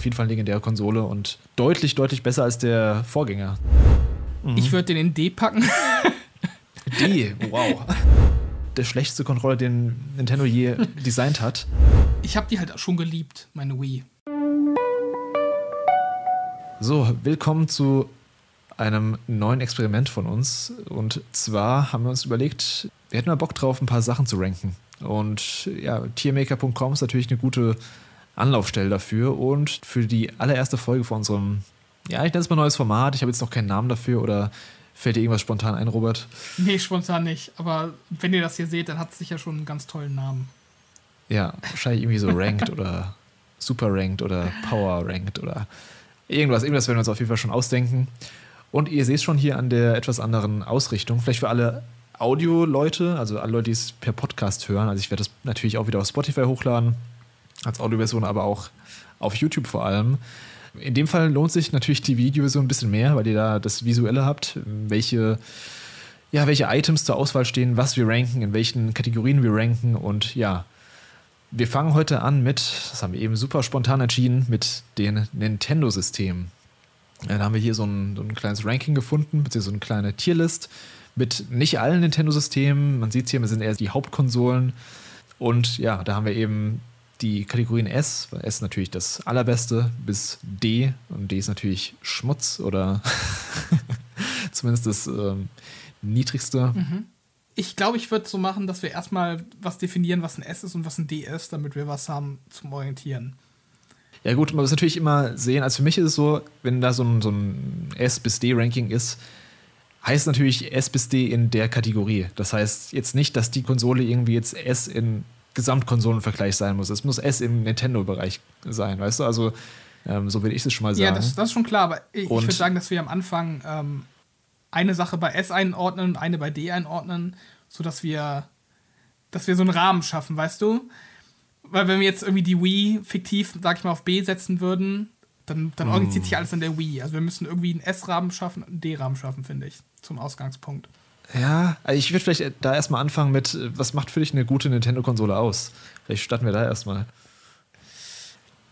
auf jeden Fall eine legendäre Konsole und deutlich, deutlich besser als der Vorgänger. Mhm. Ich würde den in D packen. D, wow. Der schlechteste Controller, den Nintendo je designt hat. Ich habe die halt schon geliebt, meine Wii. So, willkommen zu einem neuen Experiment von uns. Und zwar haben wir uns überlegt, wir hätten mal Bock drauf, ein paar Sachen zu ranken. Und ja, tiermaker.com ist natürlich eine gute Anlaufstelle dafür. Und für die allererste Folge von unserem, ja, ich nenne es mal neues Format. Ich habe jetzt noch keinen Namen dafür oder fällt dir irgendwas spontan ein, Robert? Nee, spontan nicht. Aber wenn ihr das hier seht, dann hat es sicher schon einen ganz tollen Namen. Ja, wahrscheinlich irgendwie so Ranked oder Super Ranked oder Power Ranked oder irgendwas. Irgendwas werden wir uns auf jeden Fall schon ausdenken. Und ihr seht schon hier an der etwas anderen Ausrichtung, vielleicht für alle Audio-Leute, also alle Leute, die es per Podcast hören. Also ich werde das natürlich auch wieder auf Spotify hochladen, als Audioversion, aber auch auf YouTube vor allem. In dem Fall lohnt sich natürlich die Videoversion ein bisschen mehr, weil ihr da das Visuelle habt, welche, ja, welche Items zur Auswahl stehen, was wir ranken, in welchen Kategorien wir ranken und ja. Wir fangen heute an mit, das haben wir eben super spontan entschieden, mit den Nintendo-Systemen. Dann haben wir hier so ein, so ein kleines Ranking gefunden, beziehungsweise so eine kleine Tierlist mit nicht allen Nintendo-Systemen. Man sieht hier, wir sind eher die Hauptkonsolen. Und ja, da haben wir eben die Kategorien S, weil S natürlich das allerbeste, bis D. Und D ist natürlich Schmutz oder zumindest das ähm, niedrigste. Mhm. Ich glaube, ich würde so machen, dass wir erstmal was definieren, was ein S ist und was ein D ist, damit wir was haben zum Orientieren. Ja, gut, man muss natürlich immer sehen, also für mich ist es so, wenn da so ein, so ein S bis D-Ranking ist, heißt natürlich S bis D in der Kategorie. Das heißt jetzt nicht, dass die Konsole irgendwie jetzt S in Gesamtkonsolenvergleich sein muss. Es muss S im Nintendo-Bereich sein, weißt du? Also, ähm, so will ich es schon mal sagen. Ja, das, das ist schon klar, aber ich, ich würde sagen, dass wir am Anfang ähm, eine Sache bei S einordnen und eine bei D einordnen, sodass wir, dass wir so einen Rahmen schaffen, weißt du? weil wenn wir jetzt irgendwie die Wii fiktiv, sag ich mal, auf B setzen würden, dann, dann mm. organisiert sich alles an der Wii. Also wir müssen irgendwie einen S-Rahmen schaffen, einen D-Rahmen schaffen, finde ich, zum Ausgangspunkt. Ja, also ich würde vielleicht da erstmal anfangen mit, was macht für dich eine gute Nintendo-Konsole aus? Vielleicht starten wir da erstmal.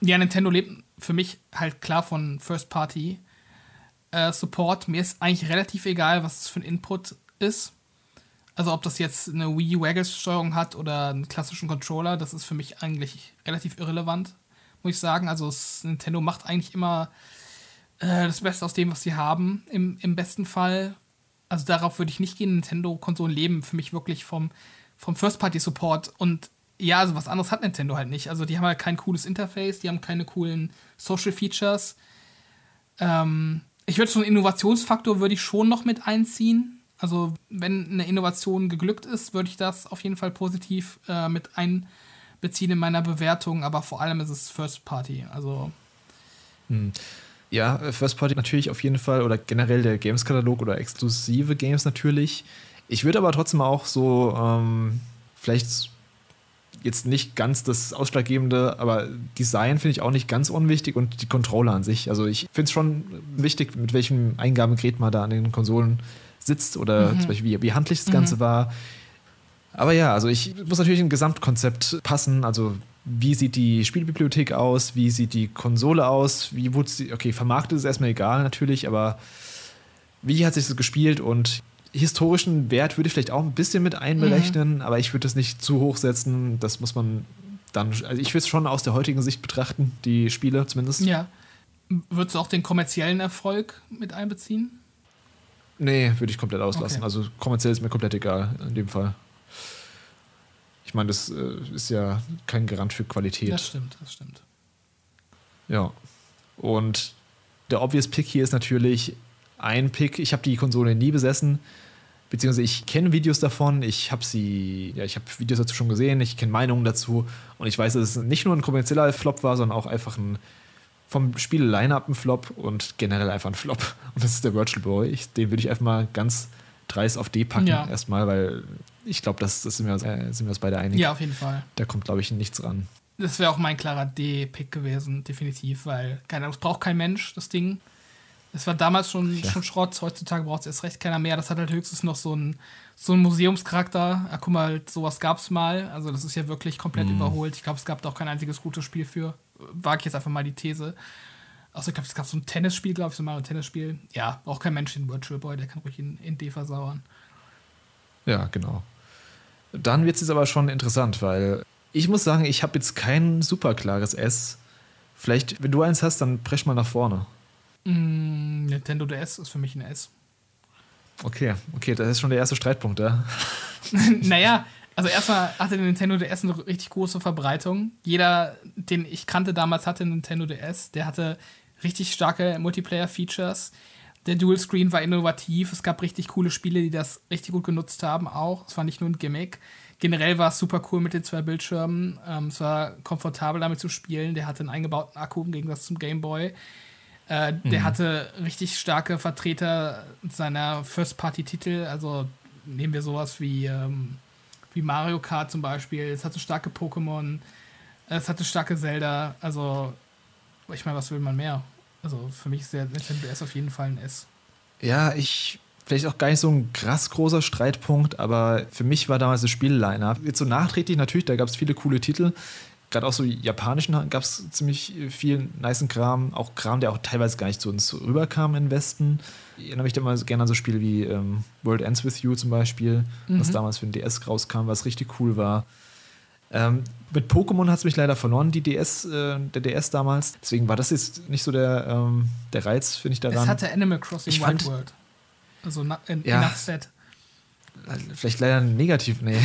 Ja, Nintendo lebt für mich halt klar von First-Party. Äh, mir ist eigentlich relativ egal, was es für ein Input ist. Also ob das jetzt eine Wii Waggles-Steuerung hat oder einen klassischen Controller, das ist für mich eigentlich relativ irrelevant, muss ich sagen. Also Nintendo macht eigentlich immer äh, das Beste aus dem, was sie haben, im, im besten Fall. Also darauf würde ich nicht gehen. Nintendo-Konsolen leben für mich wirklich vom, vom First-Party-Support. Und ja, also was anderes hat Nintendo halt nicht. Also die haben halt kein cooles Interface, die haben keine coolen Social-Features. Ähm, ich würde so einen Innovationsfaktor würde ich schon noch mit einziehen also wenn eine Innovation geglückt ist, würde ich das auf jeden Fall positiv äh, mit einbeziehen in meiner Bewertung, aber vor allem ist es First Party. Also hm. Ja, First Party natürlich auf jeden Fall oder generell der Games-Katalog oder exklusive Games natürlich. Ich würde aber trotzdem auch so ähm, vielleicht jetzt nicht ganz das Ausschlaggebende, aber Design finde ich auch nicht ganz unwichtig und die Controller an sich. Also ich finde es schon wichtig, mit welchem Eingabegerät man da an den Konsolen sitzt oder mhm. zum Beispiel wie, wie handlich das Ganze mhm. war. Aber ja, also ich muss natürlich ein Gesamtkonzept passen. Also wie sieht die Spielbibliothek aus? Wie sieht die Konsole aus? Wie wurde sie, okay, vermarktet ist erstmal egal natürlich, aber wie hat sich das gespielt und historischen Wert würde ich vielleicht auch ein bisschen mit einberechnen, mhm. aber ich würde das nicht zu hoch setzen. Das muss man dann, also ich will es schon aus der heutigen Sicht betrachten, die Spiele zumindest. Ja. Würdest du auch den kommerziellen Erfolg mit einbeziehen? Nee, würde ich komplett auslassen. Okay. Also kommerziell ist mir komplett egal in dem Fall. Ich meine, das äh, ist ja kein Garant für Qualität. Das stimmt, das stimmt. Ja. Und der obvious Pick hier ist natürlich ein Pick. Ich habe die Konsole nie besessen, beziehungsweise ich kenne Videos davon. Ich habe sie, ja, ich habe Videos dazu schon gesehen. Ich kenne Meinungen dazu und ich weiß, dass es nicht nur ein kommerzieller Flop war, sondern auch einfach ein vom Spiel-Line-Up ein Flop und generell einfach ein Flop. Und das ist der Virtual Boy. Ich, den würde ich einfach mal ganz dreist auf D packen, ja. erstmal, weil ich glaube, das, das sind, wir, äh, sind wir uns beide einig. Ja, auf jeden Fall. Da kommt, glaube ich, nichts ran. Das wäre auch mein klarer D-Pick gewesen, definitiv, weil keine Ahnung, es braucht kein Mensch, das Ding. Es war damals schon, ja. schon Schrott, heutzutage braucht es erst recht keiner mehr. Das hat halt höchstens noch so einen so einen Museumscharakter. guck mal, sowas gab es mal. Also, das ist ja wirklich komplett mm. überholt. Ich glaube, es gab da auch kein einziges gutes Spiel für. wage ich jetzt einfach mal die These. Außer ich glaube, es gab so ein Tennisspiel, glaube ich, so mal ein Tennisspiel. Ja, auch kein Mensch in Virtual Boy, der kann ruhig in, in D versauern. Ja, genau. Dann wird es jetzt aber schon interessant, weil ich muss sagen, ich habe jetzt kein super klares S. Vielleicht, wenn du eins hast, dann brech mal nach vorne. Mm, Nintendo DS ist für mich ein S. Okay, okay, das ist schon der erste Streitpunkt, ja. naja, also erstmal hatte der Nintendo DS eine richtig große Verbreitung. Jeder, den ich kannte damals, hatte Nintendo DS. Der hatte richtig starke Multiplayer-Features. Der Dual Screen war innovativ. Es gab richtig coole Spiele, die das richtig gut genutzt haben, auch. Es war nicht nur ein Gimmick. Generell war es super cool mit den zwei Bildschirmen. Ähm, es war komfortabel damit zu spielen. Der hatte einen eingebauten Akku im Gegensatz zum Game Boy. Äh, der mhm. hatte richtig starke Vertreter seiner First-Party-Titel. Also nehmen wir sowas wie, ähm, wie Mario Kart zum Beispiel. Es hatte starke Pokémon. Es hatte starke Zelda. Also, ich meine, was will man mehr? Also für mich ist der Nintendo DS auf jeden Fall ein S. Ja, ich vielleicht auch gar nicht so ein krass großer Streitpunkt, aber für mich war damals das Spiel-Line-Up. Jetzt so nachträglich natürlich, da gab es viele coole Titel. Gerade auch so japanischen gab es ziemlich viel nice Kram, auch Kram, der auch teilweise gar nicht zu uns rüberkam im Westen. Ich erinnere mich da immer gerne an so Spiele wie ähm, World Ends With You zum Beispiel, mhm. was damals für den DS rauskam, was richtig cool war. Ähm, mit Pokémon hat es mich leider verloren, die DS, äh, der DS damals. Deswegen war das jetzt nicht so der, ähm, der Reiz, finde ich daran. Es hatte Animal Crossing ich Wild World. Also in, ja, enough set. Vielleicht leider negativ, nee.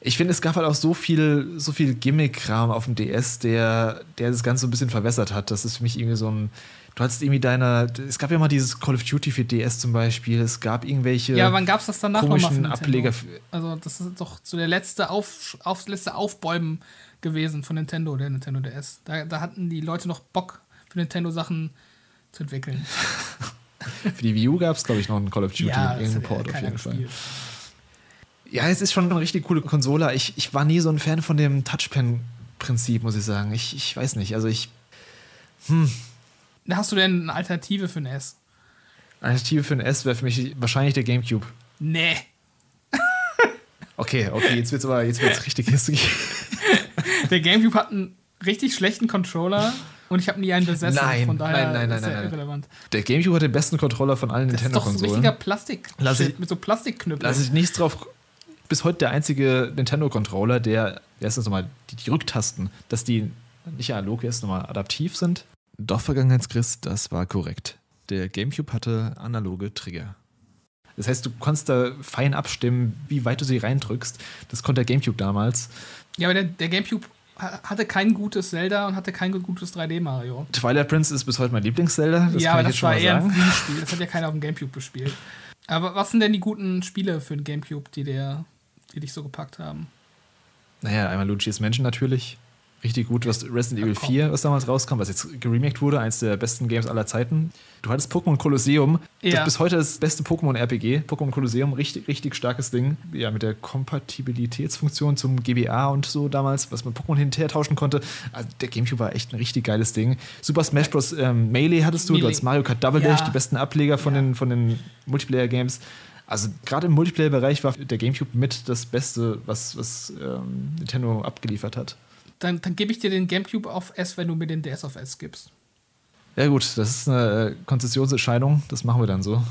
ich finde, es gab halt auch so viel, so viel Gimmick-Kram auf dem DS, der, der das Ganze so ein bisschen verwässert hat. Das ist für mich irgendwie so ein. Du hattest irgendwie deine. Es gab ja mal dieses Call of Duty für DS zum Beispiel. Es gab irgendwelche. Ja, wann gab es das danach nochmal Ableger? Also, das ist doch so der letzte, auf, auf, letzte Aufbäumen gewesen von Nintendo, der Nintendo DS. Da, da hatten die Leute noch Bock, für Nintendo-Sachen zu entwickeln. für die Wii U gab es, glaube ich, noch einen Call of Duty, ja, irgendeinen Port auf jeden Fall. Ja, es ist schon eine richtig coole Konsole. Ich, ich war nie so ein Fan von dem Touchpen-Prinzip, muss ich sagen. Ich, ich weiß nicht. Also ich. Hm. Hast du denn eine Alternative für ein S? Eine Alternative für ein S wäre für mich wahrscheinlich der GameCube. Nee. okay, okay, jetzt wird's aber jetzt wird's richtig history. der GameCube hat einen richtig schlechten Controller und ich habe nie einen besessen. Nein, von daher nein, nein, nein, nein, irrelevant. Der GameCube hat den besten Controller von allen Nintendo-Konsolen. Das ist doch ein richtiger Plastik mit so Plastikknüppeln. Lass ich nichts drauf bis heute der einzige Nintendo-Controller, der, erstens nochmal die, die Rücktasten, dass die nicht analog ist, nochmal adaptiv sind. Doch, Vergangenheitschrist, das war korrekt. Der GameCube hatte analoge Trigger. Das heißt, du konntest da fein abstimmen, wie weit du sie reindrückst. Das konnte der GameCube damals. Ja, aber der, der GameCube hatte kein gutes Zelda und hatte kein gutes 3D-Mario. Twilight Prince ist bis heute mein Lieblings-Zelda. Ja, aber das war eher ein Wii-Spiel. Das hat ja keiner auf dem GameCube gespielt. Aber was sind denn die guten Spiele für den GameCube, die der die dich so gepackt haben? Naja, einmal Luigi's Mansion natürlich. Richtig gut, was Resident Evil 4, was damals rauskam, was jetzt geremaked wurde, eines der besten Games aller Zeiten. Du hattest Pokémon Colosseum, ja. das bis heute das beste Pokémon-RPG. Pokémon Colosseum, richtig, richtig starkes Ding. Ja, mit der Kompatibilitätsfunktion zum GBA und so damals, was man Pokémon hinterher tauschen konnte. Also der Gamecube war echt ein richtig geiles Ding. Super Smash Bros. Ähm, Melee hattest du, Melee. du hattest Mario Kart Double Dash, ja. die besten Ableger von ja. den, von den Multiplayer-Games. Also gerade im Multiplayer-Bereich war der GameCube mit das Beste, was, was ähm, Nintendo abgeliefert hat. Dann, dann gebe ich dir den GameCube auf S, wenn du mir den DS auf S gibst. Ja gut, das ist eine äh, Konzessionsentscheidung, das machen wir dann so.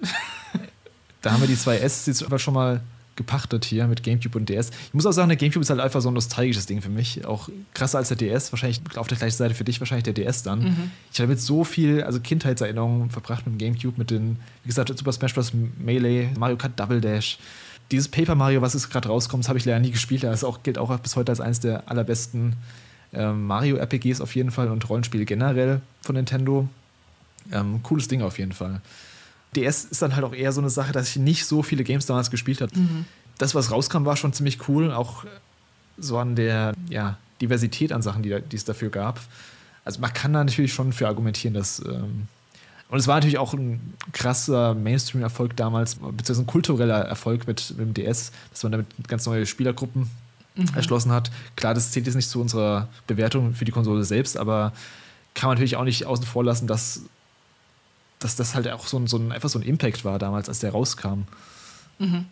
da haben wir die zwei S jetzt aber schon mal gepachtet hier mit GameCube und DS. Ich muss auch sagen, der GameCube ist halt einfach so ein nostalgisches Ding für mich. Auch krasser als der DS. Wahrscheinlich auf der gleichen Seite für dich wahrscheinlich der DS dann. Mhm. Ich habe jetzt so viel, also Kindheitserinnerungen verbracht mit dem GameCube, mit den, wie gesagt, Super Smash Bros. Melee, Mario Kart Double Dash. Dieses Paper Mario, was jetzt gerade rauskommt, habe ich leider nie gespielt. Das auch, gilt auch bis heute als eines der allerbesten ähm, Mario-RPGs auf jeden Fall und Rollenspiele generell von Nintendo. Ähm, cooles Ding auf jeden Fall. DS ist dann halt auch eher so eine Sache, dass ich nicht so viele Games damals gespielt habe. Mhm. Das, was rauskam, war schon ziemlich cool, auch so an der ja, Diversität an Sachen, die, die es dafür gab. Also man kann da natürlich schon für argumentieren, dass ähm und es war natürlich auch ein krasser Mainstream-Erfolg damals, beziehungsweise ein kultureller Erfolg mit, mit dem DS, dass man damit ganz neue Spielergruppen mhm. erschlossen hat. Klar, das zählt jetzt nicht zu unserer Bewertung für die Konsole selbst, aber kann man natürlich auch nicht außen vor lassen, dass dass das halt auch so ein, so ein, einfach so ein Impact war damals, als der rauskam. Mhm.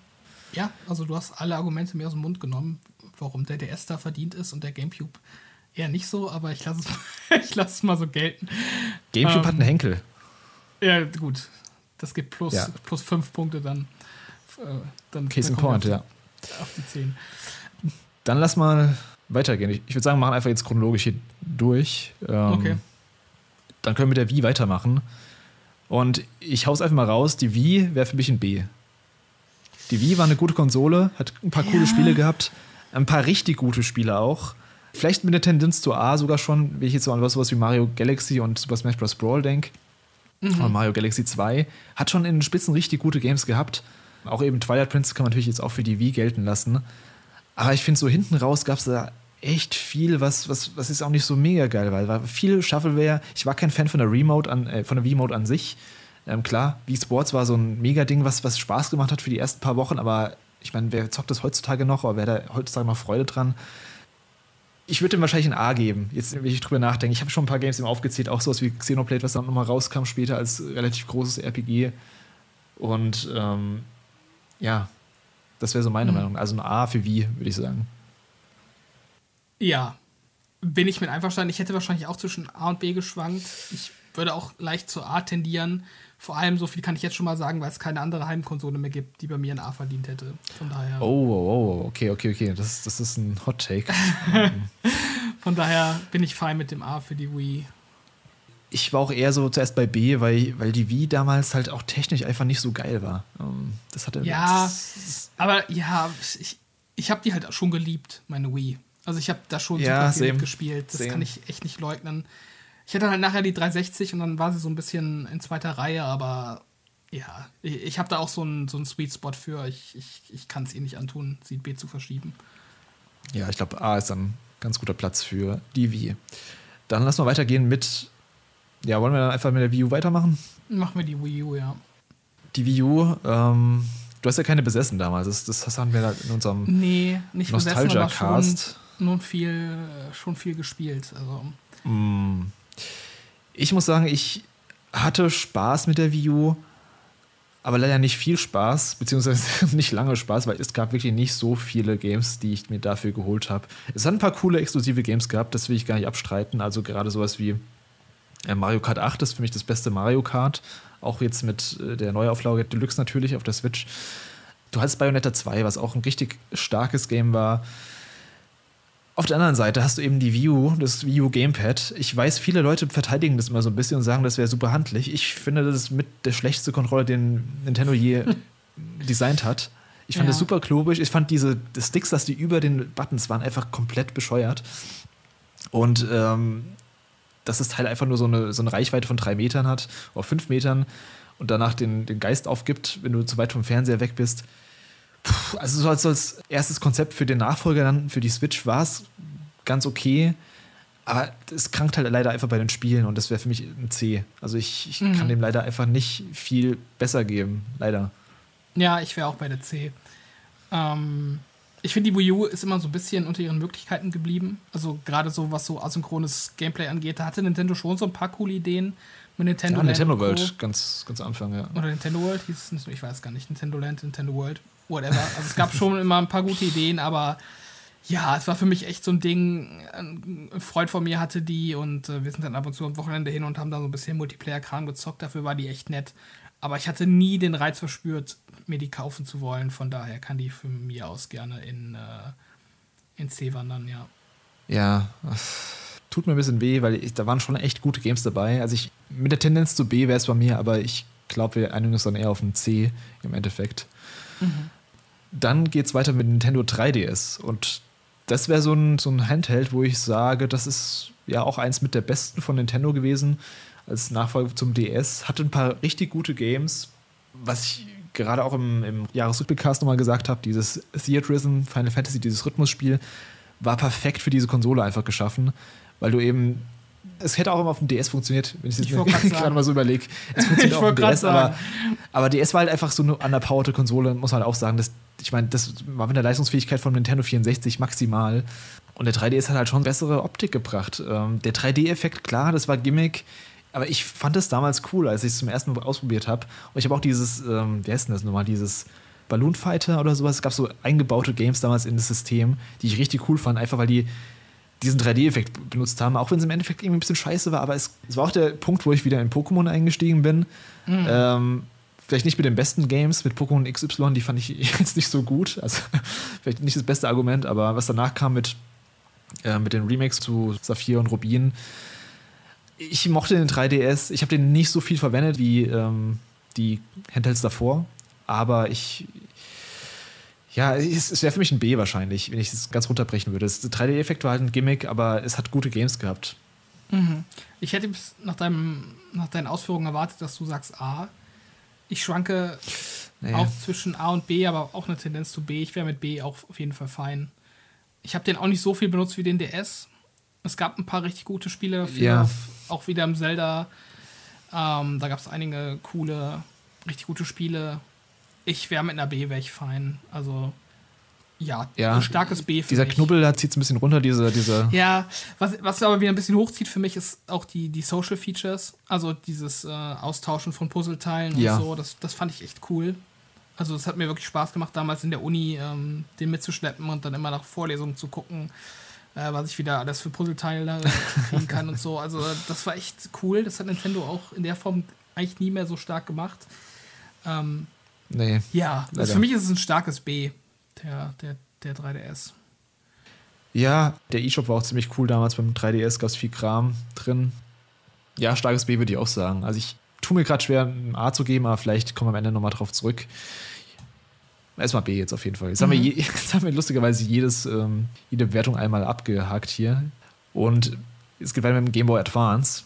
Ja, also du hast alle Argumente mir aus dem Mund genommen, warum der DS da verdient ist und der GameCube eher nicht so, aber ich lasse es, ich lass es mal so gelten. GameCube ähm, hat einen Henkel. Ja, gut. Das gibt plus, ja. plus fünf Punkte dann. Äh, dann Case in Point, ja. Auf die zehn. Dann lass mal weitergehen. Ich, ich würde sagen, wir machen einfach jetzt chronologisch hier durch. Ähm, okay. Dann können wir mit der Wii weitermachen. Und ich hau's einfach mal raus, die Wii wäre für mich ein B. Die Wii war eine gute Konsole, hat ein paar ja. coole Spiele gehabt, ein paar richtig gute Spiele auch. Vielleicht mit der Tendenz zu A sogar schon, wenn ich jetzt so an was, sowas wie Mario Galaxy und Super Smash Bros. Brawl denke. Mhm. Oder Mario Galaxy 2. Hat schon in den Spitzen richtig gute Games gehabt. Auch eben Twilight Princess kann man natürlich jetzt auch für die Wii gelten lassen. Aber ich finde, so hinten raus gab es da echt viel, was, was, was ist auch nicht so mega geil war. War viel Shuffleware. Ich war kein Fan von der Remote an, äh, von der Remote an sich. Ähm, klar, Wii Sports war so ein mega Ding, was, was Spaß gemacht hat für die ersten paar Wochen, aber ich meine, wer zockt das heutzutage noch, oder wer da heutzutage noch Freude dran? Ich würde ihm wahrscheinlich ein A geben, jetzt wenn ich drüber nachdenke. Ich habe schon ein paar Games eben aufgezählt, auch sowas wie Xenoblade, was dann nochmal rauskam später als relativ großes RPG. Und ähm, ja, das wäre so meine mhm. Meinung. Also ein A für Wii, würde ich sagen. Ja, bin ich mit einverstanden. Ich hätte wahrscheinlich auch zwischen A und B geschwankt. Ich würde auch leicht zu A tendieren. Vor allem, so viel kann ich jetzt schon mal sagen, weil es keine andere Heimkonsole mehr gibt, die bei mir ein A verdient hätte. Von daher. Oh, oh, oh okay, okay, okay. Das, das ist ein Hot Take. Von daher bin ich fein mit dem A für die Wii. Ich war auch eher so zuerst bei B, weil, weil die Wii damals halt auch technisch einfach nicht so geil war. Ähm, das hatte. Ja, das, aber ja, ich, ich habe die halt schon geliebt, meine Wii. Also ich habe da schon ja, super viel gespielt. Das same. kann ich echt nicht leugnen. Ich hatte halt nachher die 360 und dann war sie so ein bisschen in zweiter Reihe, aber ja, ich, ich habe da auch so einen so Sweet Spot für. Ich, ich, ich kann es ihr nicht antun, sie B zu verschieben. Ja, ich glaube, A ist dann ein ganz guter Platz für die Wii. Dann lassen wir weitergehen mit. Ja, wollen wir dann einfach mit der Wii U weitermachen? Machen wir die Wii U, ja. Die Wii U, ähm, du hast ja keine besessen damals. Das, das haben wir in unserem nee, nicht Nostalgia-Cast nun viel, schon viel gespielt. Also. Mm. Ich muss sagen, ich hatte Spaß mit der Wii U, aber leider nicht viel Spaß, beziehungsweise nicht lange Spaß, weil es gab wirklich nicht so viele Games, die ich mir dafür geholt habe. Es hat ein paar coole exklusive Games gehabt, das will ich gar nicht abstreiten. Also gerade sowas wie äh, Mario Kart 8 ist für mich das beste Mario Kart. Auch jetzt mit äh, der Neuauflage Deluxe natürlich auf der Switch. Du hattest Bayonetta 2, was auch ein richtig starkes Game war. Auf der anderen Seite hast du eben die U, das Wii U Gamepad. Ich weiß, viele Leute verteidigen das immer so ein bisschen und sagen, das wäre super handlich. Ich finde, das ist mit der schlechteste Controller, den Nintendo je designt hat. Ich fand ja. das super klobig. Ich fand diese die Sticks, dass die über den Buttons waren, einfach komplett bescheuert. Und ähm, dass das Teil einfach nur so eine, so eine Reichweite von drei Metern hat, oder fünf Metern und danach den, den Geist aufgibt, wenn du zu weit vom Fernseher weg bist also so als, als erstes Konzept für den Nachfolger dann für die Switch war es ganz okay. Aber es krankt halt leider einfach bei den Spielen und das wäre für mich ein C. Also ich, ich mhm. kann dem leider einfach nicht viel besser geben. Leider. Ja, ich wäre auch bei der C. Ähm, ich finde, die Wii U ist immer so ein bisschen unter ihren Möglichkeiten geblieben. Also gerade so, was so asynchrones Gameplay angeht, da hatte Nintendo schon so ein paar coole Ideen mit Nintendo ja, Land Nintendo World, ganz, ganz Anfang, ja. Oder Nintendo World hieß es, ich weiß gar nicht, Nintendo Land, Nintendo World whatever. Also es gab schon immer ein paar gute Ideen, aber ja, es war für mich echt so ein Ding. Ein Freund von mir hatte die und äh, wir sind dann ab und zu am Wochenende hin und haben da so ein bisschen Multiplayer-Kram gezockt. Dafür war die echt nett. Aber ich hatte nie den Reiz verspürt, mir die kaufen zu wollen. Von daher kann die von mir aus gerne in, äh, in C wandern, ja. Ja, tut mir ein bisschen weh, weil ich, da waren schon echt gute Games dabei. Also ich mit der Tendenz zu B wäre es bei mir, aber ich glaube, wir einigen uns dann eher auf ein C im Endeffekt. Mhm. Dann geht es weiter mit Nintendo 3DS. Und das wäre so ein, so ein Handheld, wo ich sage, das ist ja auch eins mit der besten von Nintendo gewesen. Als Nachfolger zum DS. Hatte ein paar richtig gute Games. Was ich gerade auch im, im Jahresrückblickcast nochmal gesagt habe, dieses Theatrism, Final Fantasy, dieses Rhythmusspiel, war perfekt für diese Konsole einfach geschaffen, weil du eben es hätte auch immer auf dem DS funktioniert, wenn ich es gerade mal so überlege. Es funktioniert auch auf dem DS, aber, aber DS war halt einfach so eine underpowerte Konsole, muss man halt auch sagen. Das, ich meine, das war mit der Leistungsfähigkeit von Nintendo 64 maximal. Und der 3DS hat halt schon bessere Optik gebracht. Ähm, der 3D-Effekt, klar, das war Gimmick. Aber ich fand es damals cool, als ich es zum ersten Mal ausprobiert habe. Und ich habe auch dieses, ähm, wie heißt denn das nochmal, dieses Balloon Fighter oder sowas. Es gab so eingebaute Games damals in das System, die ich richtig cool fand, einfach weil die diesen 3D-Effekt benutzt haben, auch wenn es im Endeffekt irgendwie ein bisschen scheiße war, aber es, es war auch der Punkt, wo ich wieder in Pokémon eingestiegen bin. Mhm. Ähm, vielleicht nicht mit den besten Games, mit Pokémon XY, die fand ich jetzt nicht so gut. Also vielleicht nicht das beste Argument, aber was danach kam mit, äh, mit den Remakes zu Saphir und Rubin, ich mochte den 3DS, ich habe den nicht so viel verwendet wie ähm, die Handhelds davor, aber ich, ja, es, es wäre für mich ein B wahrscheinlich, wenn ich es ganz runterbrechen würde. Der 3D-Effekt war halt ein Gimmick, aber es hat gute Games gehabt. Mhm. Ich hätte nach, deinem, nach deinen Ausführungen erwartet, dass du sagst A. Ich schwanke nee. auch zwischen A und B, aber auch eine Tendenz zu B. Ich wäre mit B auch auf jeden Fall fein. Ich habe den auch nicht so viel benutzt wie den DS. Es gab ein paar richtig gute Spiele dafür, ja. auch wieder im Zelda. Ähm, da gab es einige coole, richtig gute Spiele. Ich wäre mit einer B, wäre ich fein. Also, ja, ja, ein starkes B für Dieser mich. Knubbel, da zieht es ein bisschen runter, diese, diese. Ja, was, was aber wieder ein bisschen hochzieht für mich, ist auch die, die Social Features. Also dieses äh, Austauschen von Puzzleteilen ja. und so. Das, das fand ich echt cool. Also, es hat mir wirklich Spaß gemacht, damals in der Uni ähm, den mitzuschleppen und dann immer nach Vorlesungen zu gucken, äh, was ich wieder alles für Puzzleteile kriegen kann und so. Also, das war echt cool. Das hat Nintendo auch in der Form eigentlich nie mehr so stark gemacht. Ähm, Nee. Ja, also für mich ist es ein starkes B, der, der, der 3DS. Ja, der eShop war auch ziemlich cool damals. Beim 3DS gab es viel Kram drin. Ja, starkes B würde ich auch sagen. Also ich tue mir gerade schwer, ein A zu geben, aber vielleicht kommen wir am Ende nochmal drauf zurück. Erstmal B jetzt auf jeden Fall. Jetzt, mhm. haben, wir mhm. je, jetzt haben wir lustigerweise jedes, ähm, jede Bewertung einmal abgehakt hier. Und es geht weiter mit dem Game Boy Advance.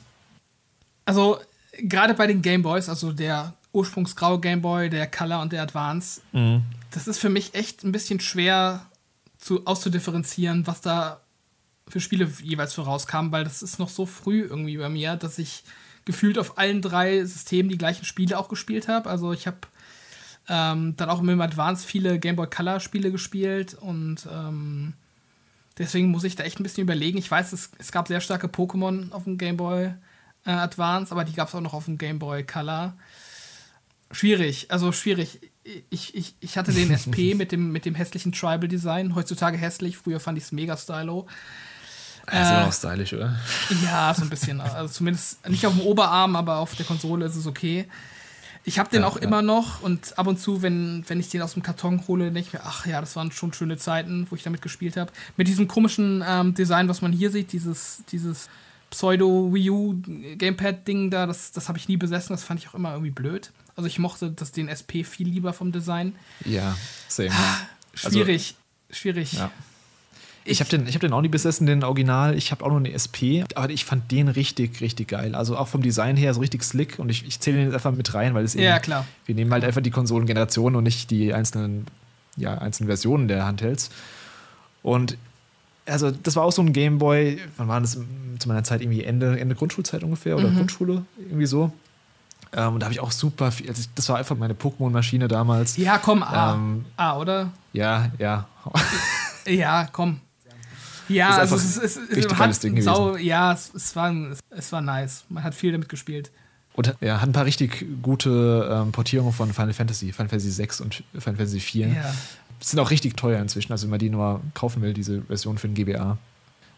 Also, gerade bei den Game Boys, also der ursprungsgraue Game Boy, der Color und der Advance. Mhm. Das ist für mich echt ein bisschen schwer zu, auszudifferenzieren, was da für Spiele jeweils vorauskamen, weil das ist noch so früh irgendwie bei mir, dass ich gefühlt auf allen drei Systemen die gleichen Spiele auch gespielt habe. Also ich habe ähm, dann auch mit dem Advance viele Game Boy Color Spiele gespielt und ähm, deswegen muss ich da echt ein bisschen überlegen. Ich weiß, es, es gab sehr starke Pokémon auf dem Game Boy äh, Advance, aber die gab es auch noch auf dem Game Boy Color. Schwierig, also schwierig. Ich, ich, ich hatte den SP mit dem, mit dem hässlichen Tribal-Design. Heutzutage hässlich, früher fand ich es mega stylo. Das ist äh, immer noch stylisch, oder? Ja, so ein bisschen. Also zumindest nicht auf dem Oberarm, aber auf der Konsole ist es okay. Ich habe den ja, auch ja. immer noch und ab und zu, wenn, wenn ich den aus dem Karton hole, denke ich mir, ach ja, das waren schon schöne Zeiten, wo ich damit gespielt habe. Mit diesem komischen ähm, Design, was man hier sieht, dieses, dieses Pseudo-Wii U-Gamepad-Ding da, das, das habe ich nie besessen, das fand ich auch immer irgendwie blöd. Also ich mochte das den SP viel lieber vom Design. Ja, same. Ah, schwierig, also, schwierig. Ja. Ich habe den, hab den auch nie besessen, den Original. Ich habe auch nur eine SP, aber ich fand den richtig, richtig geil. Also auch vom Design her so richtig slick und ich, ich zähle den jetzt einfach mit rein, weil es eben. Ja, klar. Wir nehmen halt einfach die Konsolengeneration und nicht die einzelnen, ja, einzelnen Versionen der Handhelds. Und also, das war auch so ein Gameboy, wann war das zu meiner Zeit irgendwie Ende, Ende Grundschulzeit ungefähr oder mhm. Grundschule, irgendwie so. Ähm, und da habe ich auch super viel. Also das war einfach meine Pokémon-Maschine damals. Ja, komm, A. Ähm, A, oder? Ja, ja. ja, komm. Ja, also es, es, es, hat Ding Sau, ja, es, es, war, es war nice. Man hat viel damit gespielt. Und ja, hat ein paar richtig gute ähm, Portierungen von Final Fantasy, Final Fantasy 6 und Final Fantasy 4. Ja. Sind auch richtig teuer inzwischen, also wenn man die nur kaufen will, diese Version für den GBA.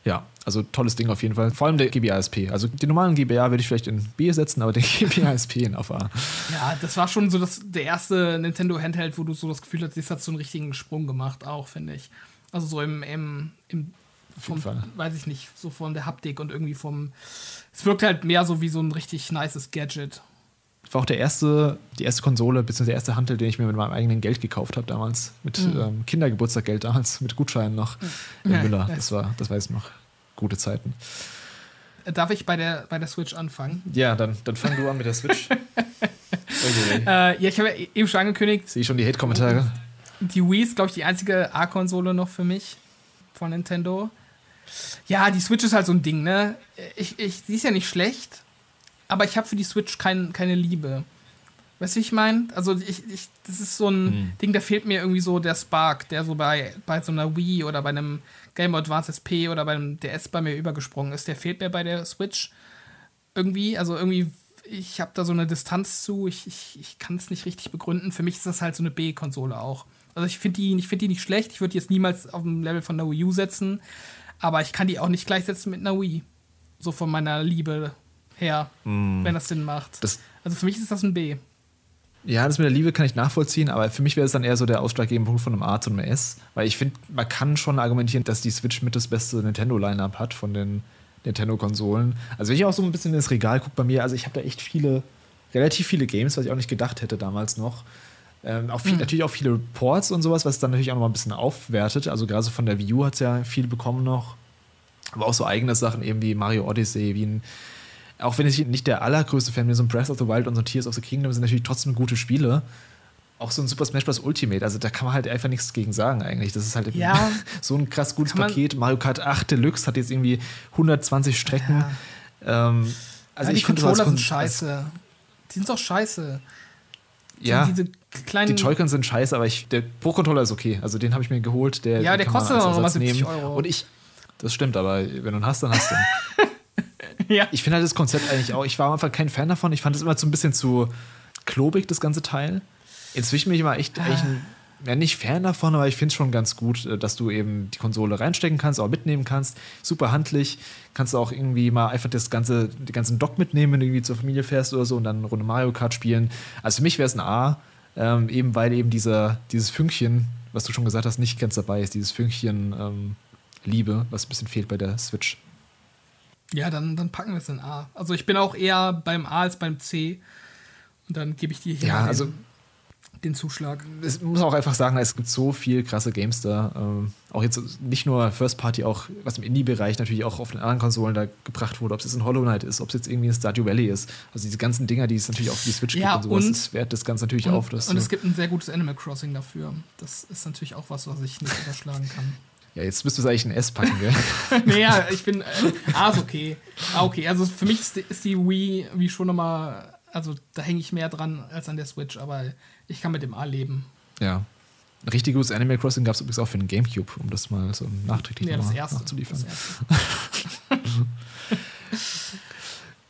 Ja, also tolles Ding auf jeden Fall. Vor allem der GBA SP. Also den normalen GBA würde ich vielleicht in B setzen, aber den GBA SP in auf A. Ja, das war schon so das, der erste Nintendo Handheld, wo du so das Gefühl hast, das hat so einen richtigen Sprung gemacht, auch, finde ich. Also so im, im, im vom, weiß ich nicht, so von der Haptik und irgendwie vom. Es wirkt halt mehr so wie so ein richtig nices Gadget war auch der erste, die erste Konsole, bzw. der erste Handel, den ich mir mit meinem eigenen Geld gekauft habe damals. Mit mhm. ähm, Kindergeburtstaggeld damals, mit Gutscheinen noch mhm. in Müller. Das war, das weiß ich noch. Gute Zeiten. Darf ich bei der, bei der Switch anfangen? Ja, dann, dann fang du an mit der Switch. okay. äh, ja, ich habe ja eben schon angekündigt. Sehe ich schon die Hate-Kommentare. Die Wii ist, glaube ich, die einzige A-Konsole noch für mich von Nintendo. Ja, die Switch ist halt so ein Ding, ne? Ich, ich, die ist ja nicht schlecht, aber ich habe für die Switch kein, keine Liebe. Weißt du, wie ich meine? Also, ich, ich, das ist so ein mhm. Ding, da fehlt mir irgendwie so der Spark, der so bei, bei so einer Wii oder bei einem Game Boy Advance SP oder beim DS bei mir übergesprungen ist. Der fehlt mir bei der Switch irgendwie. Also, irgendwie, ich habe da so eine Distanz zu. Ich, ich, ich kann es nicht richtig begründen. Für mich ist das halt so eine B-Konsole auch. Also ich finde die, find die nicht schlecht. Ich würde die jetzt niemals auf dem Level von der Wii U setzen. Aber ich kann die auch nicht gleichsetzen mit einer Wii. So von meiner Liebe her, mm. wenn das Sinn macht. Das also für mich ist das ein B. Ja, das mit der Liebe kann ich nachvollziehen, aber für mich wäre es dann eher so der ausschlaggebende Punkt von einem A zu einem S, weil ich finde, man kann schon argumentieren, dass die Switch mit das beste Nintendo-Line-Up hat von den Nintendo-Konsolen. Also wenn ich auch so ein bisschen ins Regal gucke bei mir, also ich habe da echt viele, relativ viele Games, was ich auch nicht gedacht hätte damals noch. Ähm, auch viel, mhm. Natürlich auch viele Ports und sowas, was dann natürlich auch noch mal ein bisschen aufwertet. Also gerade so von der Wii U hat es ja viel bekommen noch. Aber auch so eigene Sachen eben wie Mario Odyssey, wie ein auch wenn ich nicht der allergrößte Fan bin, so ein Breath of the Wild und so ein Tears of the Kingdom sind natürlich trotzdem gute Spiele. Auch so ein Super Smash Bros. Ultimate, also da kann man halt einfach nichts gegen sagen eigentlich. Das ist halt ja. so ein krass gutes Paket. Mario Kart 8 Deluxe hat jetzt irgendwie 120 Strecken. Ja. Ähm, also ja, die ich Controller sind scheiße. Die sind doch scheiße. Ja, diese kleinen die Joy-Cons sind scheiße, aber ich, der Pro-Controller ist okay. Also den habe ich mir geholt. Der, ja, der kostet auch nochmal 70 Euro. Und ich, das stimmt, aber wenn du ihn hast, dann hast du ihn. ja. Ich finde halt das Konzept eigentlich auch, ich war am Anfang kein Fan davon. Ich fand es immer so ein bisschen zu klobig, das ganze Teil. Inzwischen bin ich mal echt, echt ein, ja, nicht Fan davon, aber ich finde es schon ganz gut, äh, dass du eben die Konsole reinstecken kannst, auch mitnehmen kannst. Super handlich. Kannst du auch irgendwie mal einfach das ganze, den ganzen Dock mitnehmen, wenn du irgendwie zur Familie fährst oder so und dann eine Runde Mario Kart spielen. Also für mich wäre es ein A, ähm, eben weil eben dieser, dieses Fünkchen, was du schon gesagt hast, nicht ganz dabei ist, dieses Fünkchen ähm, Liebe, was ein bisschen fehlt bei der Switch. Ja, dann, dann packen wir es in A. Also ich bin auch eher beim A als beim C. Und dann gebe ich dir hier ja, den, also, den Zuschlag. Ich muss auch einfach sagen, es gibt so viel krasse Games da. Ähm, auch jetzt nicht nur First Party, auch was im Indie-Bereich natürlich auch auf den anderen Konsolen da gebracht wurde. Ob es jetzt ein Hollow Knight ist, ob es jetzt irgendwie ein Stardew Valley ist. Also diese ganzen Dinger, die es natürlich auch für die Switch ja, gibt und sowas, und, das wert das Ganze natürlich und, auf. und es gibt ein sehr gutes Animal Crossing dafür. Das ist natürlich auch was, was ich nicht überschlagen kann. Ja, jetzt müsstest du eigentlich ein S packen, gell? naja, ich bin. Äh, A ist okay. Ah, okay. Also für mich ist die, ist die Wii wie schon nochmal. Also da hänge ich mehr dran als an der Switch, aber ich kann mit dem A leben. Ja. Ein richtig gutes Animal Crossing gab es übrigens auch für den Gamecube, um das mal so nachträglich ja, das erste, nachzuliefern. Das erste.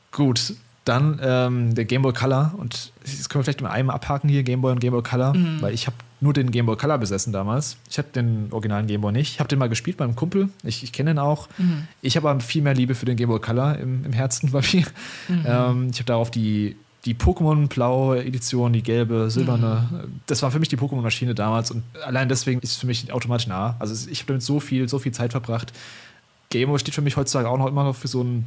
Gut, dann ähm, der Game Boy Color und das können wir vielleicht mit einem abhaken hier, Game Boy und Game Boy Color, mhm. weil ich habe nur den Game Boy Color besessen damals. Ich habe den originalen Game Boy nicht. Ich habe den mal gespielt beim Kumpel. Ich, ich kenne den auch. Mhm. Ich habe aber viel mehr Liebe für den Game Boy Color im, im Herzen bei mir. Mhm. Ähm, ich habe darauf die, die Pokémon blaue Edition, die gelbe, silberne. Mhm. Das war für mich die Pokémon-Maschine damals und allein deswegen ist es für mich automatisch nah. Also ich habe damit so viel, so viel Zeit verbracht. Game Boy steht für mich heutzutage auch noch immer noch für so ein.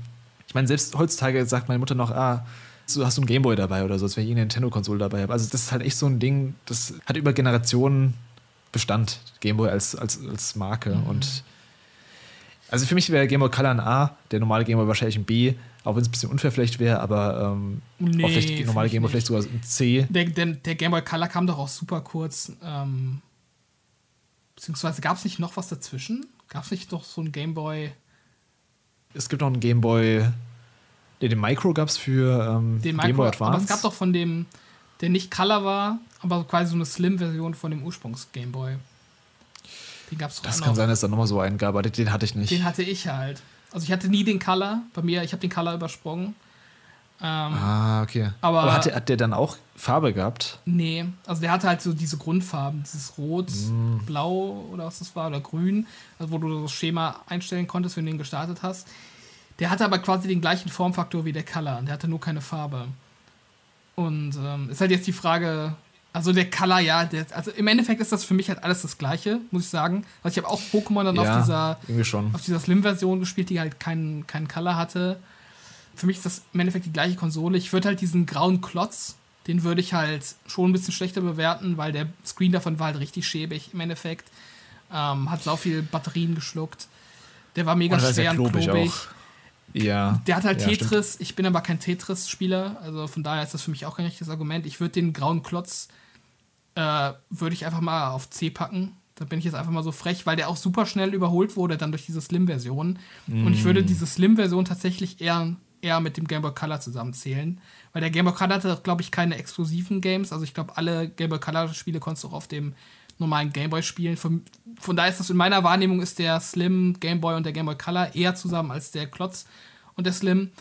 Ich meine, selbst heutzutage sagt meine Mutter noch, ah, so hast du einen Gameboy dabei oder so, als wenn ich eine Nintendo-Konsole dabei habe. Also das ist halt echt so ein Ding, das hat über Generationen Bestand, Gameboy als, als, als Marke. Mhm. Und also für mich wäre Gameboy Color ein A, der normale Gameboy wahrscheinlich ein B, auch wenn es ein bisschen unfair vielleicht wäre, aber ähm, nee, auch vielleicht normale Gameboy vielleicht sogar ein C. Der, der, der Gameboy Color kam doch auch super kurz. Ähm, beziehungsweise gab es nicht noch was dazwischen? Gab es nicht doch so ein Gameboy? Es gibt noch einen Gameboy Nee, den Micro gab es für ähm, den Game Boy Advance. Aber es gab doch von dem, der nicht Color war, aber quasi so eine Slim-Version von dem Ursprungs-Game Boy. Den gab's doch Das kann sein, dass es da nochmal so einen gab, aber den hatte ich nicht. Den hatte ich halt. Also ich hatte nie den Color. Bei mir, ich habe den Color übersprungen. Ähm, ah, okay. Aber, aber hat, der, hat, der, dann auch Farbe gehabt? Nee, also der hatte halt so diese Grundfarben, dieses Rot, mm. Blau oder was das war, oder Grün, also wo du das Schema einstellen konntest, wenn du den gestartet hast. Der hatte aber quasi den gleichen Formfaktor wie der Color. Der hatte nur keine Farbe. Und ähm, ist halt jetzt die Frage, also der Color, ja, der, also im Endeffekt ist das für mich halt alles das Gleiche, muss ich sagen. Weil ich habe auch Pokémon dann ja, auf dieser, auf dieser Slim-Version gespielt, die halt keinen kein Color hatte. Für mich ist das im Endeffekt die gleiche Konsole. Ich würde halt diesen grauen Klotz, den würde ich halt schon ein bisschen schlechter bewerten, weil der Screen davon war halt richtig schäbig im Endeffekt. Ähm, hat sau viel Batterien geschluckt. Der war mega schwer und klobig. Ja. Der hat halt ja, Tetris. Stimmt. Ich bin aber kein Tetris-Spieler. Also von daher ist das für mich auch kein richtiges Argument. Ich würde den grauen Klotz, äh, würde ich einfach mal auf C packen. Da bin ich jetzt einfach mal so frech, weil der auch super schnell überholt wurde, dann durch diese Slim-Version. Mm. Und ich würde mm. diese Slim-Version tatsächlich eher, eher mit dem Game Boy Color zusammenzählen. Weil der Game Boy Color hatte, glaube ich, keine exklusiven Games. Also ich glaube, alle Game Boy Color-Spiele konntest du auch auf dem normalen Gameboy spielen. Von, von daher ist das in meiner Wahrnehmung ist der Slim Gameboy und der Gameboy Color eher zusammen als der Klotz und der Slim.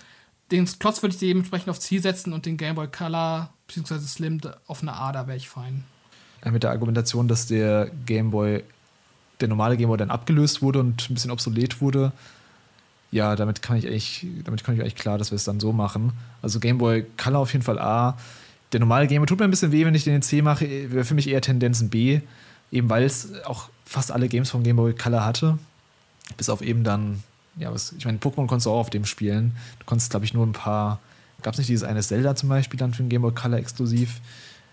den Klotz würde ich dementsprechend auf Ziel setzen und den Game Boy Color bzw. Slim auf eine A, da wäre ich fein. Mit der Argumentation, dass der Game Boy, der normale Game Boy dann abgelöst wurde und ein bisschen obsolet wurde. Ja, damit kann ich eigentlich, damit kann ich eigentlich klar, dass wir es dann so machen. Also Game Boy Color auf jeden Fall A. Der normale Game Boy tut mir ein bisschen weh, wenn ich den in C mache. Wäre für mich eher Tendenzen B. Eben weil es auch fast alle Games vom Game Boy Color hatte. Bis auf eben dann ja, was, ich meine, Pokémon konntest du auch auf dem spielen. Du konntest, glaube ich, nur ein paar. Gab es nicht dieses eine Zelda zum Beispiel dann für den Game Boy Color exklusiv?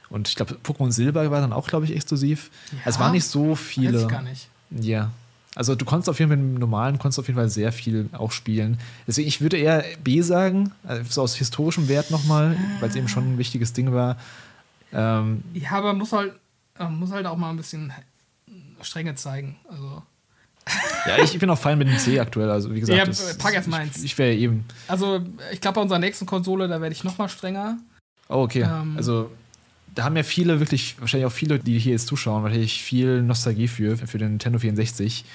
Und ich glaube, Pokémon Silber war dann auch, glaube ich, exklusiv. Ja, also es waren nicht so viele. Weiß ich gar nicht. Ja. Also du konntest auf jeden Fall mit dem normalen konntest auf jeden Fall sehr viel auch spielen. Deswegen, ich würde eher B sagen, also so aus historischem Wert nochmal, weil es eben schon ein wichtiges Ding war. Ähm, ja, aber muss halt, man muss halt auch mal ein bisschen Strenge zeigen. Also ja, ich bin auch fein mit dem C aktuell. Also, wie gesagt, ja, das, pack erst meins. Ich, ich wäre eben. Also, ich glaube, bei unserer nächsten Konsole, da werde ich noch mal strenger. Oh, okay. Ähm, also, da haben ja viele, wirklich, wahrscheinlich auch viele, die hier jetzt zuschauen, wahrscheinlich viel Nostalgie für, für den Nintendo 64.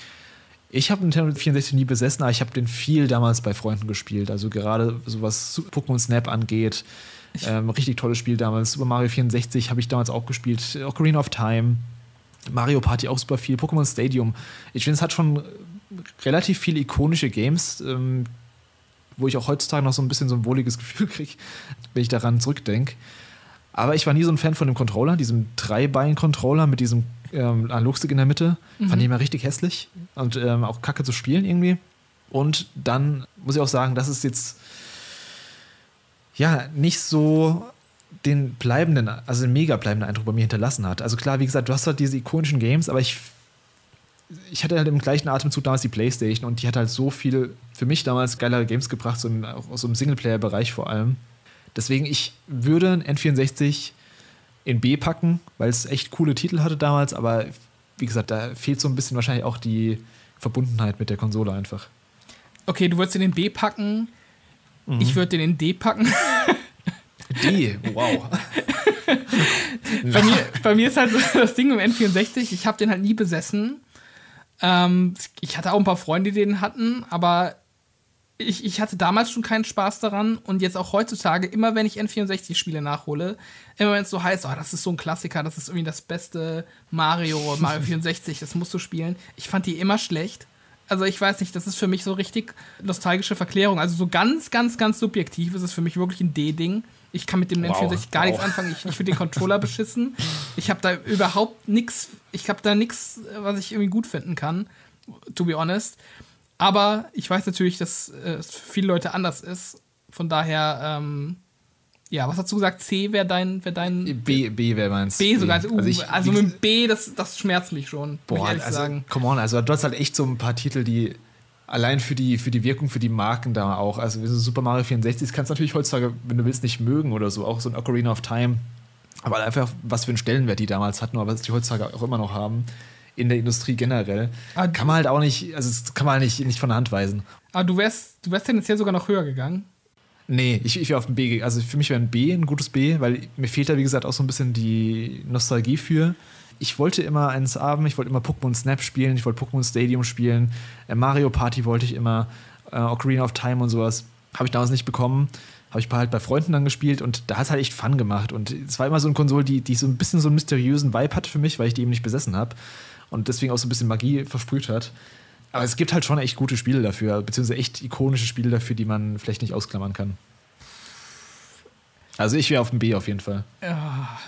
Ich habe Nintendo 64 nie besessen, aber ich habe den viel damals bei Freunden gespielt. Also, gerade so was Pokémon Snap angeht. Ähm, richtig tolles Spiel damals. Super Mario 64 habe ich damals auch gespielt. Ocarina of Time. Mario Party auch super viel, Pokémon Stadium. Ich finde, es hat schon relativ viele ikonische Games, ähm, wo ich auch heutzutage noch so ein bisschen so ein wohliges Gefühl kriege, wenn ich daran zurückdenke. Aber ich war nie so ein Fan von dem Controller, diesem Dreibein-Controller mit diesem ähm, Analogstick in der Mitte. Mhm. Fand ich immer richtig hässlich und ähm, auch kacke zu spielen irgendwie. Und dann muss ich auch sagen, das ist jetzt ja nicht so den bleibenden, also den mega bleibenden Eindruck bei mir hinterlassen hat. Also klar, wie gesagt, du hast halt diese ikonischen Games, aber ich, ich hatte halt im gleichen Atemzug damals die Playstation und die hat halt so viel für mich damals geilere Games gebracht, so im, auch so im Singleplayer-Bereich vor allem. Deswegen, ich würde ein N64 in B packen, weil es echt coole Titel hatte damals, aber wie gesagt, da fehlt so ein bisschen wahrscheinlich auch die Verbundenheit mit der Konsole einfach. Okay, du würdest den in B packen. Mhm. Ich würde den in D packen. D, wow. bei, mir, bei mir ist halt so das Ding im N64, ich habe den halt nie besessen. Ähm, ich hatte auch ein paar Freunde, die den hatten, aber ich, ich hatte damals schon keinen Spaß daran und jetzt auch heutzutage, immer wenn ich N64-Spiele nachhole, immer wenn es so heißt, oh, das ist so ein Klassiker, das ist irgendwie das beste Mario, Mario 64, das musst du spielen. Ich fand die immer schlecht. Also ich weiß nicht, das ist für mich so richtig nostalgische Verklärung. Also so ganz, ganz, ganz subjektiv ist es für mich wirklich ein D-Ding. Ich kann mit dem wow. N64 gar wow. nichts anfangen. Ich, ich finde den Controller beschissen. Ich habe da überhaupt nichts, ich habe da nichts, was ich irgendwie gut finden kann, to be honest. Aber ich weiß natürlich, dass äh, es für viele Leute anders ist. Von daher, ähm, ja, was hast du gesagt? C wäre dein, wär dein. B, B wäre meins. B sogar. Uh, also, ich, also mit B, das, das schmerzt mich schon. Boah, also, sagen. come on, also du hast halt echt so ein paar Titel, die allein für die, für die Wirkung, für die Marken da auch. Also Super Mario 64 das kannst du natürlich heutzutage, wenn du willst, nicht mögen oder so. Auch so ein Ocarina of Time. Aber einfach, was für einen Stellenwert die damals hatten, aber was die heutzutage auch immer noch haben in der Industrie generell. Ah, kann man halt auch nicht, also das kann man halt nicht, nicht von der Hand weisen. Ah, du wärst, du wärst tendenziell sogar noch höher gegangen. Nee, ich, ich wäre auf dem B. Also für mich wäre ein B ein gutes B, weil mir fehlt da, wie gesagt, auch so ein bisschen die Nostalgie für ich wollte immer eins haben, ich wollte immer Pokémon Snap spielen, ich wollte Pokémon Stadium spielen, äh, Mario Party wollte ich immer, äh, Ocarina of Time und sowas. Habe ich damals nicht bekommen. Habe ich halt bei Freunden dann gespielt und da hat es halt echt Fun gemacht. Und es war immer so eine Konsole, die, die so ein bisschen so einen mysteriösen Vibe hatte für mich, weil ich die eben nicht besessen habe. Und deswegen auch so ein bisschen Magie versprüht hat. Aber es gibt halt schon echt gute Spiele dafür, beziehungsweise echt ikonische Spiele dafür, die man vielleicht nicht ausklammern kann. Also ich wäre auf dem B auf jeden Fall. Ja.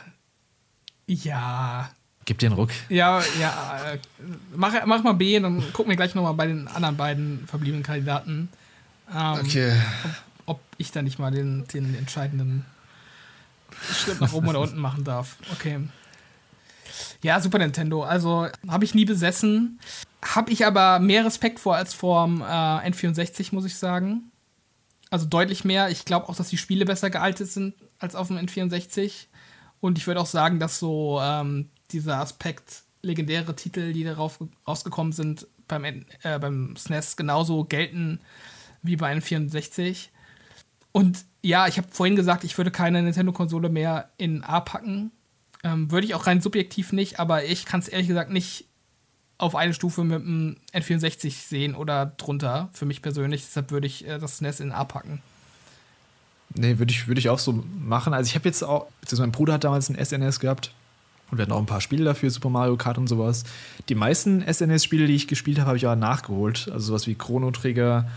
Ja. Gib dir einen Ruck. Ja, ja. Äh, mach, mach mal B, dann gucken wir gleich nochmal bei den anderen beiden verbliebenen Kandidaten. Ähm, okay. Ob, ob, ich da nicht mal den, den entscheidenden Schritt nach oben oder unten machen darf. Okay. Ja, Super Nintendo. Also habe ich nie besessen. Habe ich aber mehr Respekt vor als vor dem äh, N64, muss ich sagen. Also deutlich mehr. Ich glaube auch, dass die Spiele besser gealtet sind als auf dem N64. Und ich würde auch sagen, dass so ähm, dieser Aspekt, legendäre Titel, die darauf rausgekommen sind, beim, äh, beim SNES genauso gelten wie bei einem 64. Und ja, ich habe vorhin gesagt, ich würde keine Nintendo-Konsole mehr in A packen. Ähm, würde ich auch rein subjektiv nicht, aber ich kann es ehrlich gesagt nicht auf eine Stufe mit einem N64 sehen oder drunter, für mich persönlich. Deshalb würde ich äh, das SNES in A packen. Nee, würde ich, würd ich auch so machen. Also ich habe jetzt auch, beziehungsweise mein Bruder hat damals ein SNES gehabt und wir hatten auch ein paar Spiele dafür, Super Mario Kart und sowas. Die meisten SNES-Spiele, die ich gespielt habe, habe ich auch nachgeholt. Also sowas wie Chrono Trigger,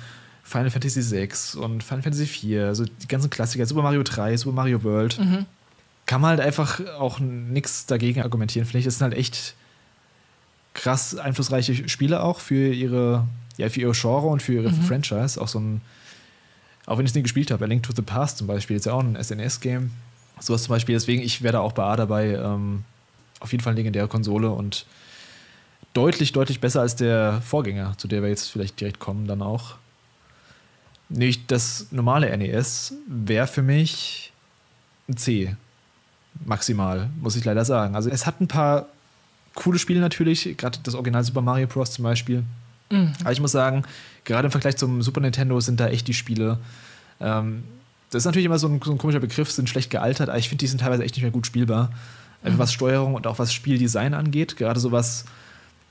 Final Fantasy VI und Final Fantasy IV, also die ganzen Klassiker, Super Mario 3, Super Mario World. Mhm. Kann man halt einfach auch nichts dagegen argumentieren. Das sind halt echt krass einflussreiche Spiele auch für ihre, ja, für ihre Genre und für ihre Mhm. Franchise. Auch so ein, auch wenn ich es nie gespielt habe, A Link to the Past zum Beispiel, ist ja auch ein SNES-Game. Sowas zum Beispiel, deswegen, ich wäre da auch bei A dabei. Ähm, auf jeden Fall eine legendäre Konsole und deutlich, deutlich besser als der Vorgänger, zu der wir jetzt vielleicht direkt kommen, dann auch. Nicht das normale NES wäre für mich ein C. Maximal, muss ich leider sagen. Also es hat ein paar coole Spiele natürlich, gerade das Original Super Mario Bros. zum Beispiel. Mhm. Aber ich muss sagen, gerade im Vergleich zum Super Nintendo sind da echt die Spiele. Ähm, das ist natürlich immer so ein, so ein komischer Begriff, sind schlecht gealtert, aber ich finde, die sind teilweise echt nicht mehr gut spielbar. Einfach was Steuerung und auch was Spieldesign angeht. Gerade sowas,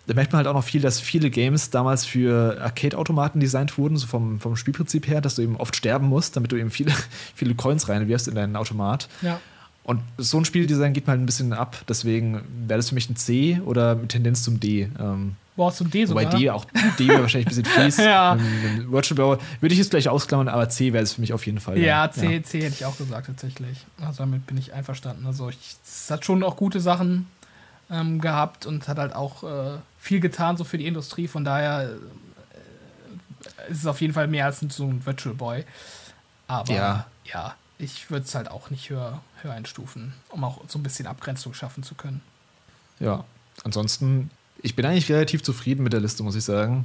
da merkt man halt auch noch viel, dass viele Games damals für Arcade-Automaten designt wurden, so vom, vom Spielprinzip her, dass du eben oft sterben musst, damit du eben viele, viele Coins reinwirfst in deinen Automat. Ja. Und so ein Spieldesign geht mal ein bisschen ab, deswegen wäre das für mich ein C oder mit Tendenz zum D. Ähm, Boah, zum D sogar. Wobei D auch D wäre wahrscheinlich ein bisschen fies. Ja. Virtual Bow würde ich jetzt gleich ausklammern, aber C wäre es für mich auf jeden Fall. Ja, C, C hätte ich auch gesagt, tatsächlich. Also damit bin ich einverstanden. Also ich, es hat schon auch gute Sachen ähm, gehabt und hat halt auch äh, viel getan, so für die Industrie. Von daher äh, ist es auf jeden Fall mehr als so ein Virtual Boy. Aber Ja. ja, ich würde es halt auch nicht höher, höher einstufen, um auch so ein bisschen Abgrenzung schaffen zu können. Ja. Ansonsten, ich bin eigentlich relativ zufrieden mit der Liste, muss ich sagen.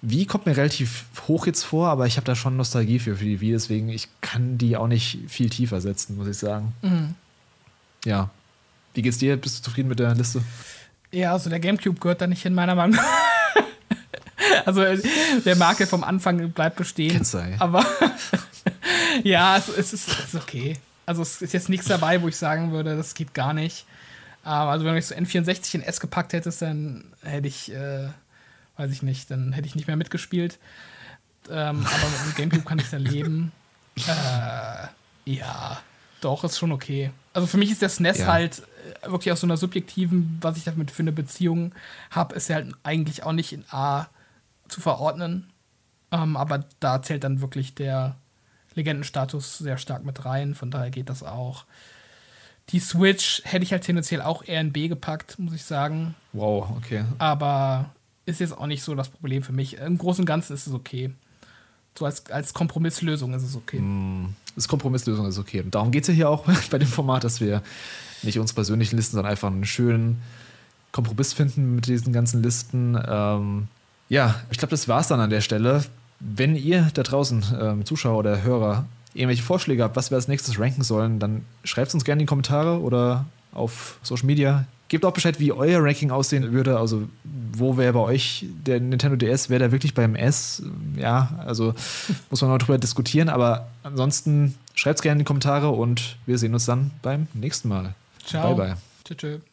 Wie kommt mir relativ hoch jetzt vor, aber ich habe da schon Nostalgie für, für die Wii, deswegen ich kann die auch nicht viel tiefer setzen, muss ich sagen. Mhm. Ja. Wie geht's dir? Bist du zufrieden mit der Liste? Ja, also der Gamecube gehört da nicht hin, meiner Meinung nach. Also äh, der Marke vom Anfang bleibt bestehen. Sein. Aber ja, es, es, ist, es ist okay. Also es ist jetzt nichts dabei, wo ich sagen würde, das geht gar nicht. Aber also wenn du jetzt so N64 in S gepackt hättest, dann hätte ich, äh, weiß ich nicht, dann hätte ich nicht mehr mitgespielt. Ähm, aber mit dem Gamecube kann ich dann leben. Äh, ja, doch, ist schon okay. Also für mich ist der SNES Ja. halt äh, wirklich aus so einer subjektiven, was ich damit für eine Beziehung habe, ist ja halt eigentlich auch nicht in A zu verordnen. Ähm, aber da zählt dann wirklich der Legendenstatus sehr stark mit rein. Von daher geht das auch. Die Switch hätte ich halt tendenziell auch eher in B gepackt, muss ich sagen. Wow, okay. Aber ist jetzt auch nicht so das Problem für mich. Im Großen und Ganzen ist es okay. So als, als Kompromisslösung ist es okay. Das Kompromisslösung ist okay. Und darum geht es ja hier auch bei dem Format, dass wir nicht uns persönlichen Listen, sondern einfach einen schönen Kompromiss finden mit diesen ganzen Listen. Ähm, ja, ich glaube, das war es dann an der Stelle. Wenn ihr da draußen, ähm, Zuschauer oder Hörer, irgendwelche Vorschläge habt, was wir als nächstes ranken sollen, dann schreibt es uns gerne in die Kommentare oder auf Social Media. Gebt auch Bescheid, wie euer Ranking aussehen würde. Also, wo wäre bei euch der Nintendo DS? Wäre der wirklich beim S? Ja, also muss man noch drüber diskutieren. Aber ansonsten schreibt es gerne in die Kommentare und wir sehen uns dann beim nächsten Mal. Ciao. Bye, bye. Tschüss. tschüss.